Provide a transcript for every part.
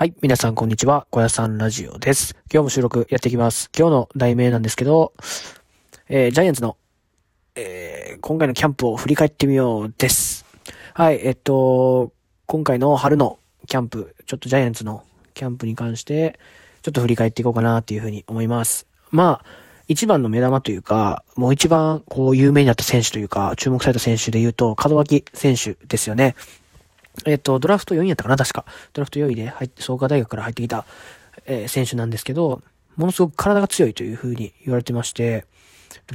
はい。皆さん、こんにちは。小屋さんラジオです。今日も収録やっていきます。今日の題名なんですけど、えー、ジャイアンツの、えー、今回のキャンプを振り返ってみようです。はい。えっと、今回の春のキャンプ、ちょっとジャイアンツのキャンプに関して、ちょっと振り返っていこうかなっていうふうに思います。まあ、一番の目玉というか、もう一番こう有名になった選手というか、注目された選手で言うと、門脇選手ですよね。えっ、と、ドラフト4位やったかな確か。ドラフト4位で入って、創価大学から入ってきた、えー選手なんですけど、ものすごく体が強いという風に言われてまして、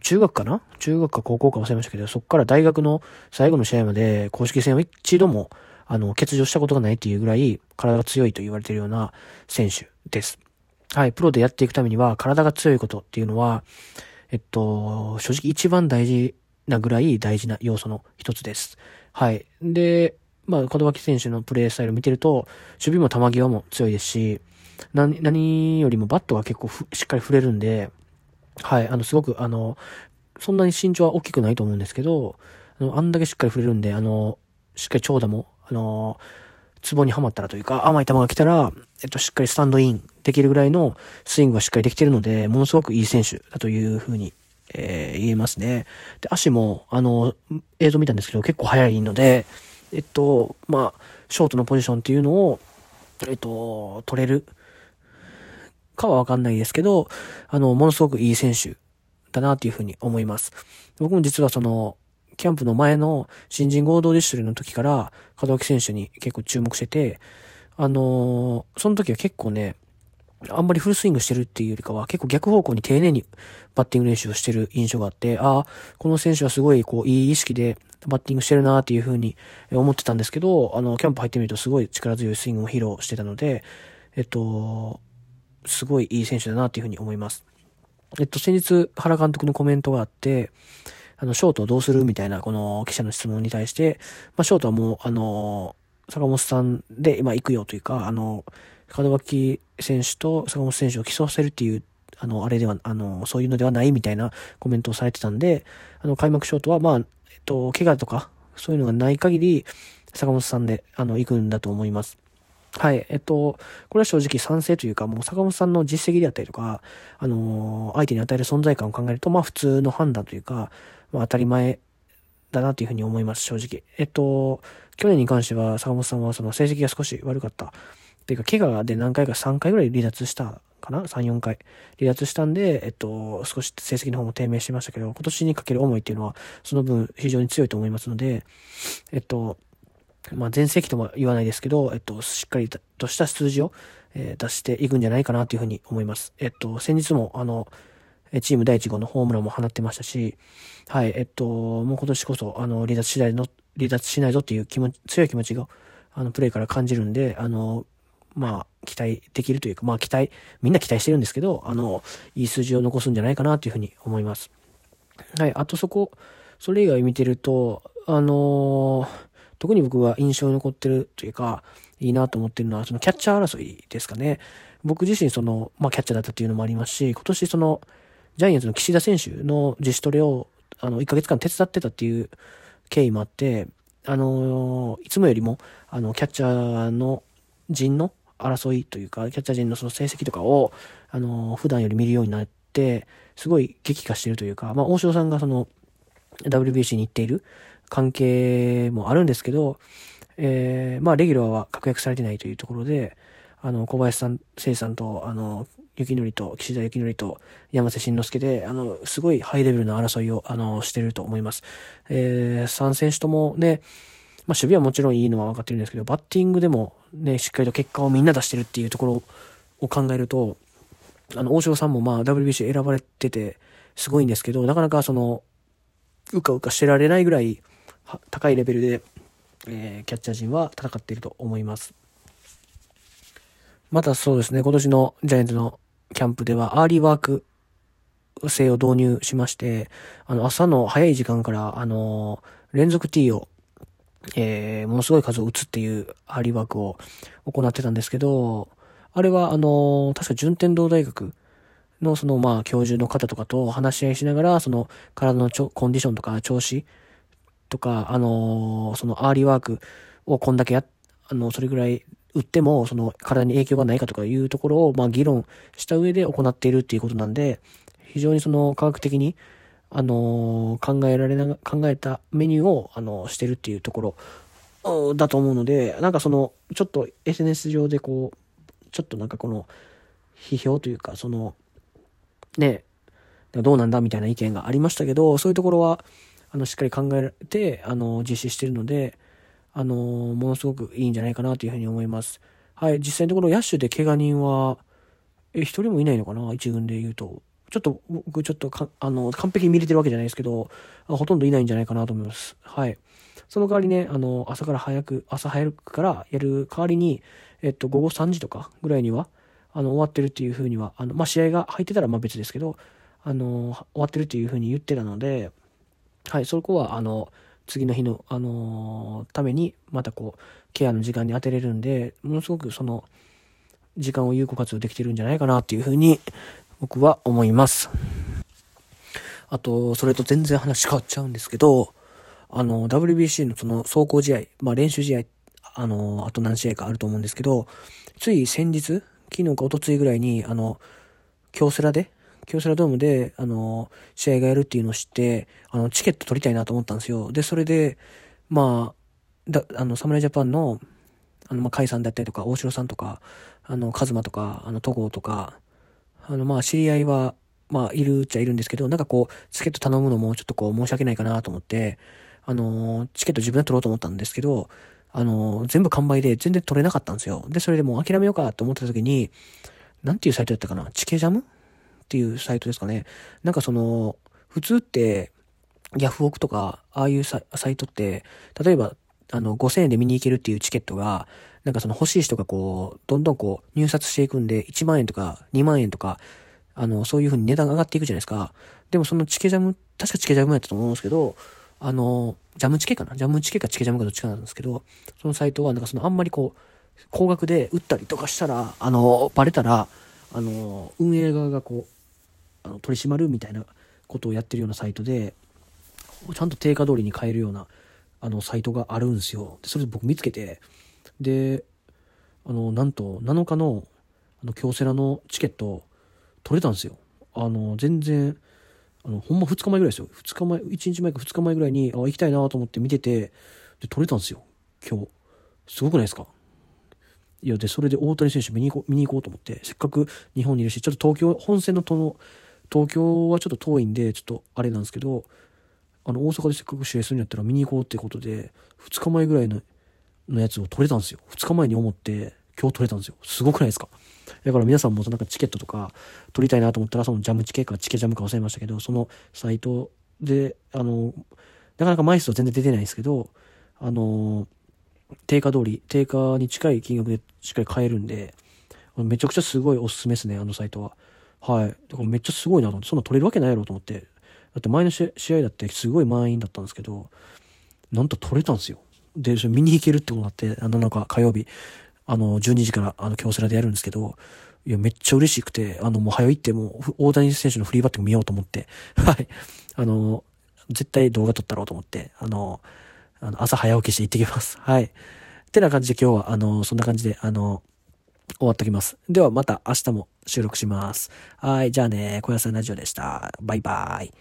中学かな？中学か高校か忘れましたけど、そこから大学の最後の試合まで公式戦を一度も、あの、欠場したことがないっていうぐらい体が強いと言われているような選手です。はい、プロでやっていくためには体が強いことっていうのは、えっと、正直一番大事なぐらい大事な要素の一つです。はい。で、まあ、門脇選手のプレースタイルを見てると、守備も球際も強いですし、何、何よりもバットが結構しっかり振れるんで、はい、あの、すごく、あの、そんなに身長は大きくないと思うんですけど、あの、あんだけしっかり振れるんで、あの、しっかり長打も、あの、ツボにはまったらというか、甘い球が来たら、えっと、しっかりスタンドインできるぐらいのスイングがしっかりできてるので、ものすごくいい選手だというふうに、えー言えますね。で、足も、あの、映像見たんですけど、結構速いので、えっと、まあ、ショートのポジションっていうのを、えっと、取れる？かはわかんないですけど、あの、ものすごくいい選手だなっていうふうに思います。僕も実はその、キャンプの前の新人合同ディストリの時から、門脇選手に結構注目してて、あのーその時は結構ね、あんまりフルスイングしてるっていうよりかは、結構逆方向に丁寧にバッティング練習をしてる印象があって、ああ、この選手はすごいこう、いい意識でバッティングしてるなっていう風に思ってたんですけど、あの、キャンプ入ってみるとすごい力強いスイングを披露してたので、えっと、すごいいい選手だなっていう風に思います。えっと、先日、原監督のコメントがあって、あの、ショートをどうするみたいな、この記者の質問に対して、まあ、ショートはもう、あの、坂本さんで今行くよというか、あの、門脇選手と坂本選手を競わせるっていう、あの、あれでは、あの、そういうのではないみたいなコメントをされてたんで、あの、開幕ショートは、まあ、と、怪我とか、そういうのがない限り、坂本さんで、あの、行くんだと思います。はい。えっと、これは正直賛成というか、もう坂本さんの実績であったりとか、あのー相手に与える存在感を考えると、まあ普通の判断というか、まあ当たり前だなというふうに思います、正直。えっと、去年に関しては坂本さんはその成績が少し悪かった。っていうか、怪我で何回か3回ぐらい離脱したかな ?3、4回。離脱したんで、えっと、少し成績の方も低迷してましたけど、今年にかける思いっていうのは、その分非常に強いと思いますので、えっと、まあ、全盛期とも言わないですけど、えっと、しっかりとした数字を、えー出していくんじゃないかなというふうに思います。えっと、先日も、あの、チーム第1号のホームランも放ってましたし、はい、えっと、もう今年こそ、あの、離脱しないの、離脱しないぞっていう気持ち、強い気持ちが、あの、プレイから感じるんで、あの、まあ、期待できるというか、まあ、期待、みんな期待してるんですけど、あの、いい数字を残すんじゃないかなというふうに思います。はい、あとそこ、それ以外見てると、あのー特に僕が印象に残ってるというか、いいなと思ってるのは、そのキャッチャー争いですかね。僕自身その、まあキャッチャーだったっていうのもありますし、今年その、ジャイアンツの岸田選手の自主トレを、あの、1ヶ月間手伝ってたっていう経緯もあって、あのーいつもよりも、あの、キャッチャーの陣の争いというか、キャッチャー陣のその成績とかを、あのー普段より見るようになって、すごい激化しているというか、まあ、大城さんがその、WBC に行っている関係もあるんですけど、えー、まあ、レギュラーは確約されてないというところで、あの、小林さん、聖さんと、あの、雪のりと、岸田雪のりと、山瀬慎之介で、あの、すごいハイレベルな争いを、あの、してると思います。えー、3選手ともね、まあ、守備はもちろんいいのは分かってるんですけど、バッティングでもね、しっかりと結果をみんな出してるっていうところを考えると、あの、大城さんもまあ WBC 選ばれてて、すごいんですけど、なかなかその、うかうかしてられないぐらい高いレベルで、えーキャッチャー陣は戦っていると思います。またそうですね、今年のジャイアンツのキャンプでは、アーリーワーク制を導入しまして、あの、朝の早い時間から、あの連続 T を、えーものすごい数を打つっていうアーリーワークを行ってたんですけど、あれは、あの確か順天堂大学のそのまあ教授の方とかと話し合いしながら、その体のちょコンディションとか調子とか、あのそのアーリーワークをこんだけや、あの、それぐらい打っても、その体に影響がないかとかいうところを、まあ議論した上で行っているっていうことなんで、非常にその科学的に、あのー、考えられな、考えたメニューを、あのー、してるっていうところだと思うので、なんかその、ちょっと SNS 上でこう、ちょっとなんかこの、批評というか、その、ね、どうなんだみたいな意見がありましたけど、そういうところは、あの、しっかり考えて、あの、実施してるので、あの、ものすごくいいんじゃないかなというふうに思います。はい、実際のところ、野手で怪我人は、え、一人もいないのかな一軍で言うと。ちょっと、僕、ちょっとか、あの、完璧に見れてるわけじゃないですけど、ほとんどいないんじゃないかなと思います。はい。その代わりね、あの、朝から早く、朝早くからやる代わりに、えっと、午後3時とかぐらいには、あの、終わってるっていうふうには、あの、まあ、試合が入ってたらま別ですけど、あの、終わってるっていうふうに言ってたので、はい、そこは、あの、次の日の、あのために、またこう、ケアの時間に当てれるんで、ものすごくその、時間を有効活用できてるんじゃないかなっていうふうに、僕は思います。あと、それと全然話変わっちゃうんですけど、あの、WBC のその走行試合、まあ練習試合、あの、あと何試合かあると思うんですけど、つい先日、昨日か一昨日ぐらいに、あの、京セラで、京セラドームで、あの、試合がやるっていうのを知って、あの、チケット取りたいなと思ったんですよ。で、それで、まあ、だ、あの、侍ジャパンの、あの、まあ、甲斐さんだったりとか、大城さんとか、あの、カズマとか、あの、戸郷とか、あの、まあ、知り合いは、まあ、いるっちゃいるんですけど、なんかこう、チケット頼むのもちょっとこう、申し訳ないかなと思って、あの、チケット自分で取ろうと思ったんですけど、あの、全部完売で全然取れなかったんですよ。で、それでもう諦めようかと思った時に、なんていうサイトだったかな？チケジャム？っていうサイトですかね。なんかその、普通って、ヤフオクとか、ああいうサイトって、例えば、あの、5000円で見に行けるっていうチケットが、なんかその欲しい人がこう、どんどんこう、入札していくんで、1万円とか2万円とか、あの、そういう風に値段が上がっていくじゃないですか。でもそのチケジャム、確かチケジャムやったと思うんですけど、あの、ジャムチケかな？ジャムチケかチケジャムかどっちかなんですけど、そのサイトはなんかそのあんまりこう、高額で売ったりとかしたら、あの、バレたら、あの、運営側がこう、あの取り締まるみたいなことをやってるようなサイトで、ちゃんと定価通りに買えるような、あの、サイトがあるんですよ。で、それ僕見つけて、で、あの、なんと、7日の、あの、京セラのチケット、取れたんですよ。あの、全然、あの、ほんま2日前ぐらいですよ。2日前、1日前か2日前ぐらいに、あ、行きたいなと思って見てて、で、取れたんですよ。今日。すごくないですか？いや、で、それで大谷選手見に行こう、見に行こうと思って、せっかく日本にいるし、ちょっと東京、本線のとの、東京はちょっと遠いんで、ちょっとあれなんですけど、あの、大阪でせっかく試合するんやったら見に行こうってことで、2日前ぐらいののやつを取れたんですよ。2日前に思って、今日取れたんですよ。すごくないですか？だから皆さんもなんかチケットとか取りたいなと思ったら、そのジャムチケかチケジャムか忘れましたけど、そのサイトで、あの、なかなか枚数は全然出てないんですけど、あの、定価通り、定価に近い金額でしっかり買えるんで、めちゃくちゃすごいおすすめですね、あのサイトは。はい。だからめっちゃすごいなと思って、そんな取れるわけないやろと思って。だって前の試合だってすごい満員だったんですけど、なんと取れたんですよ。で、それ見に行けるってことになって、あのなんか火曜日、あの、12時からあの、京セラでやるんですけど、いや、めっちゃ嬉しくて、あの、もう早行ってもう、大谷選手のフリーバッティング見ようと思って、はい。あの、絶対動画撮ったろうと思って、あの、あの朝早起きして行ってきます。はい。ってな感じで今日は、あの、そんな感じで、あの、終わっときます。ではまた明日も収録します。はい。じゃあね、小屋さんラジオでした。バイバイ。